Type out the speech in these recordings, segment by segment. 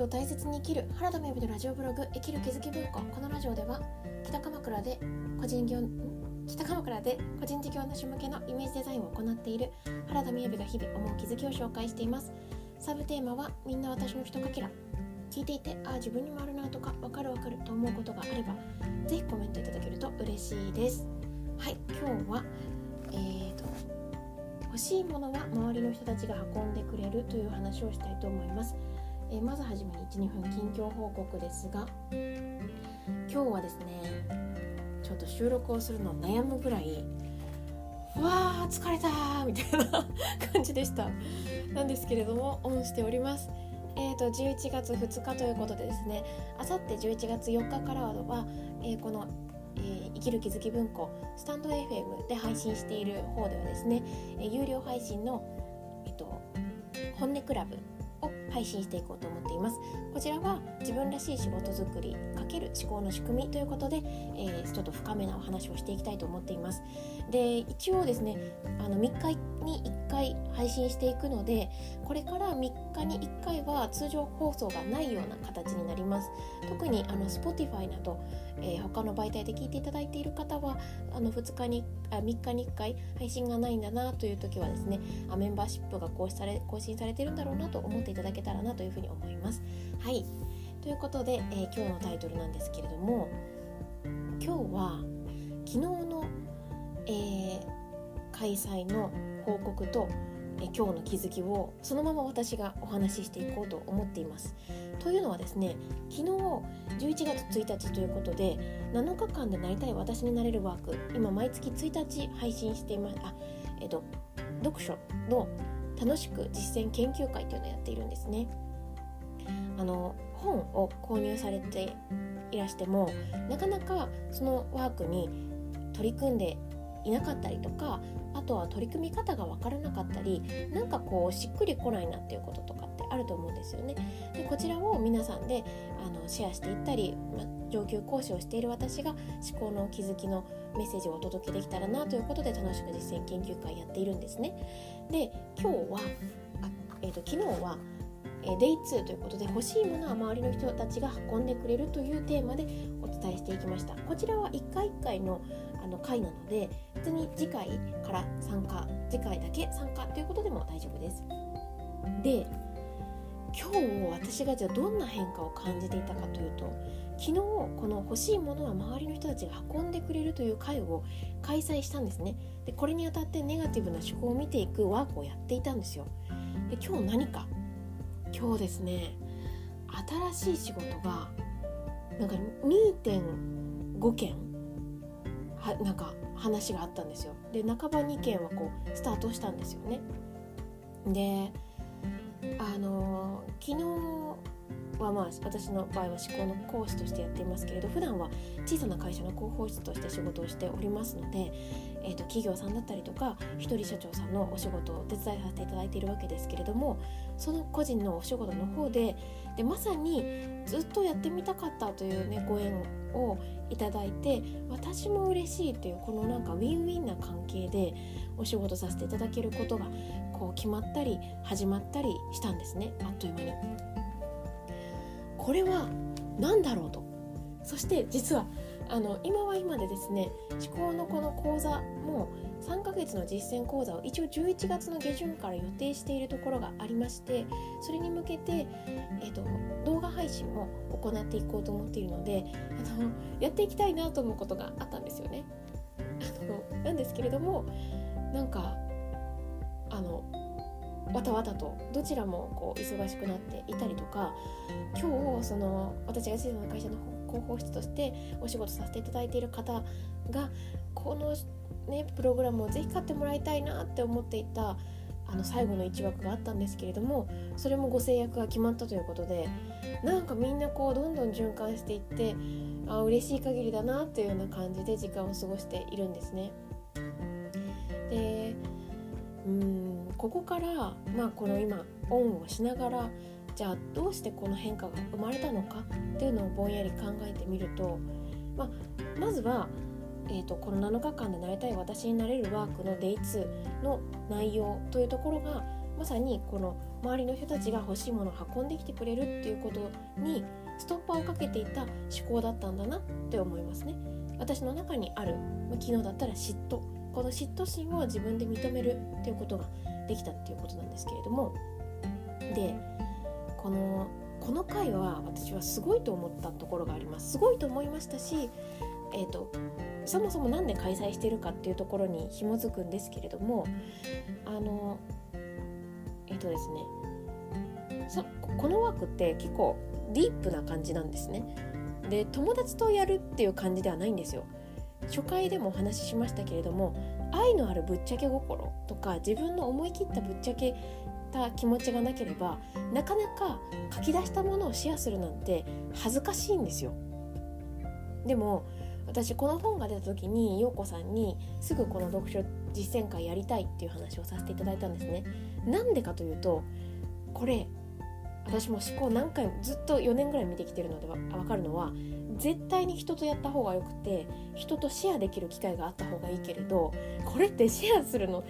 を大切に生きる原田美由のラジオブログ生きる気づき文庫。このラジオでは北鎌倉で個人業北鎌倉で個人事業主向けのイメージデザインを行っている原田美由が日々思う気づきを紹介しています。サブテーマはみんな私のひとかけら。聞いていてああ自分にもあるなとかわかるわかると思うことがあればぜひコメントいただけると嬉しいです。はい今日はえーと欲しいものは周りの人たちが運んでくれるという話をしたいと思います。え、まずはじめに12分近況報告ですが今日はですねちょっと収録をするの悩むぐらいわー疲れたみたいな感じでした。なんですけれどもオンしております。えーと、11月2日ということでですねあさって11月4日からは、えー、この、えー、生きる気づき文庫スタンド FM で配信している方ではですね、えー、有料配信の、えーと本音クラブ配信していこうと思っています。こちらは自分らしい仕事づくりかける思考の仕組みということで、えー、ちょっと深めなお話をしていきたいと思っています。で一応ですねあの3日に1回配信していくのでこれから3日に1回は通常放送がないような形になります。特にあの Spotify など、えー、他の媒体で聞いていただいている方はあの2日にあ3日に1回配信がないんだなという時はですねあメンバーシップが更新され更新されてるんだろうなと思っていただけたらなというふうに思います。はい。ということで、えー、今日のタイトルなんですけれども今日は昨日の、えー、開催の報告とえ今日の気づきをそのまま私がお話ししていこうと思っています。というのはですね昨日11月1日ということで7日間でなりたい私になれるワーク今毎月1日配信していますあえっと読書の楽しく実践研究会というのをやっているんですね。あの本を購入されていらしてもなかなかそのワークに取り組んでいなかったりとかあとは取り組み方が分からなかったりなんかこうしっくりこないなっていうこととかってあると思うんですよね。でこちらを皆さんであのシェアしていったり、ま、上級講師をしている私が思考の気づきのメッセージをお届けできたらなということで楽しく実践研究会やっているんですね。で今日はあ、えーと、昨日はえデイ2ということで欲しいものは周りの人たちが運んでくれるというテーマでお伝えしていきました。こちらは1回1回のあの回なので別に次回から参加次回だけ参加ということでも大丈夫です。で今日私がじゃあどんな変化を感じていたかというと昨日この欲しいものは周りの人たちが運んでくれるという会を開催したんですね。でこれにあたってネガティブな思考を見ていくワークをやっていたんですよ。で今日何か今日ですね新しい仕事がなんか2.5件はなんか話があったんですよ。で半ば2件はこうスタートしたんですよね。であの昨日はまあ私の場合は思考の講師としてやっていますけれど普段は小さな会社の広報室として仕事をしておりますので、えー、と企業さんだったりとか一人社長さんのお仕事を手伝いさせていただいているわけですけれどもその個人のお仕事の方ででまさにずっとやってみたかったという、ね、ご縁をいただいて私も嬉しいというこのなんかウィンウィンな関係でお仕事させていただけることがこう決まったり始まったりしたんですねあっという間に。これは何だろうとそして実はあの今は今でですね思考のこの講座も3ヶ月の実践講座を一応11月の下旬から予定しているところがありましてそれに向けて、えーと、動画配信も行っていこうと思っているのであのやっていきたいなと思うことがあったんですよね。あのなんですけれどもなんかあのわたわたとどちらもこう忙しくなっていたりとか今日その私が小さな会社の広報室としてお仕事させていただいている方がこの、ね、プログラムをぜひ買ってもらいたいなって思っていたあの最後の1枠があったんですけれどもそれもご制約が決まったということでなんかみんなこうどんどん循環していってあ嬉しい限りだなっていうような感じで時間を過ごしているんですね。でうんここから、まあ、この今オンをしながらじゃあどうしてこの変化が生まれたのかっていうのをぼんやり考えてみると、まあ、まずは、えーと、この7日間でなりたい私になれるワークの Day2 の内容というところがまさにこの周りの人たちが欲しいものを運んできてくれるっていうことにストッパーをかけていた思考だったんだなって思いますね。私の中にある昨日だったら嫉妬。この嫉妬心を自分で認めるっていうことができたっていうことなんですけれどもでこのこの回は私はすごいと思ったところがあります。すごいと思いましたしえーと、そもそも何で開催してるかっていうところに紐づくんですけれどもあのえっ、ー、とですねそこのワークって結構ディープな感じなんですね。で友達とやるっていう感じではないんですよ。初回でもお話ししましたけれども愛のあるぶっちゃけ心とか自分の思い切ったぶっちゃけた気持ちがなければなかなか書き出したものをシェアするなんて恥ずかしいんですよ。でも私この本が出た時に陽子さんにすぐこの読書実践会やりたいっていう話をさせていただいたんですね。なんでかというとこれ私も思考何回もずっと4年ぐらい見てきてるので分かるのは絶対に人とやった方がよくて人とシェアできる機会があった方がいいけれどこれってシェアするの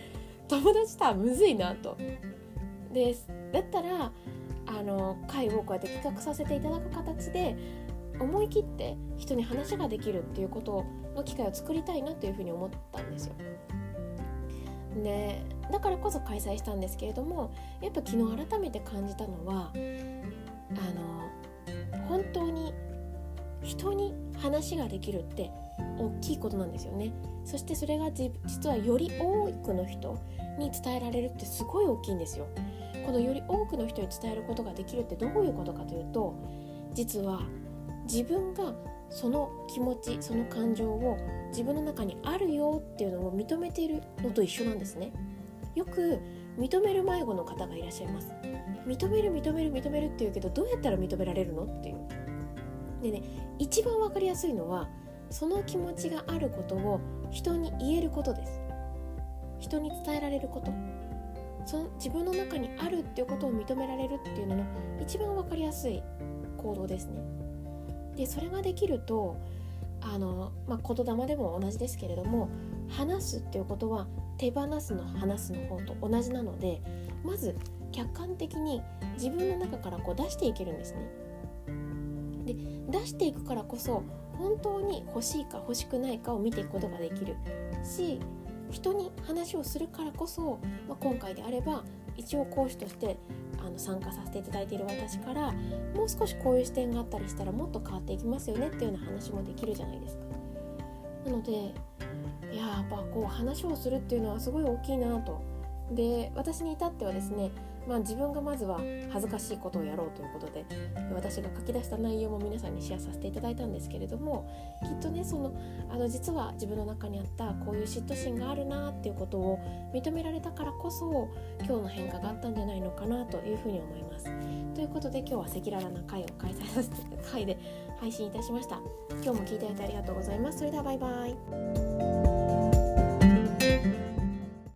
友達とはむずいなと。ですだったらあの会をこうやって企画させていただく形で思い切って人に話ができるっていうことの機会を作りたいなというふうに思ったんですよ。でだからこそ開催したんですけれどもやっぱ昨日改めて感じたのはあの本当に人に話ができるって大きいことなんですよね。そしてそれが実はより多くの人に伝えられるってすごい大きいんですよ。このより多くの人に伝えることができるってどういうことかというと実は自分がその気持ちその感情を自分の中にあるよっていうのを認めているのと一緒なんですね。よく認める迷子の方がいらっしゃいます。認める認める認めるって言うけどどうやったら認められるのっていう。でね一番分かりやすいのはその気持ちがあることを人に言えることです。人に伝えられること。その自分の中にあるっていうことを認められるっていうのの一番分かりやすい行動ですね。でそれができるとあの、まあ、言霊でも同じですけれども話すっていうことは手放すの話すの方と同じなのでまず客観的に自分の中からこう出していけるんですね。で出していくからこそ本当に欲しいか欲しくないかを見ていくことができるし人に話をするからこそ、まあ、今回であれば一応講師としてあの参加させていただいている私からもう少しこういう視点があったりしたらもっと変わっていきますよねっていうような話もできるじゃないですか。なのでいややっぱこう話をするっていうのはすごい大きいなと。で私に至ってはですねまあ、自分がまずは恥ずかしいことをやろうということで私が書き出した内容も皆さんにシェアさせていただいたんですけれどもきっとねそのあの実は自分の中にあったこういう嫉妬心があるなっていうことを認められたからこそ今日の変化があったんじゃないのかなというふうに思います。ということで今日は赤裸々な会を開催させて会で配信いたしました。今日も聞いていただいてありがとうございます。それではバイバイ。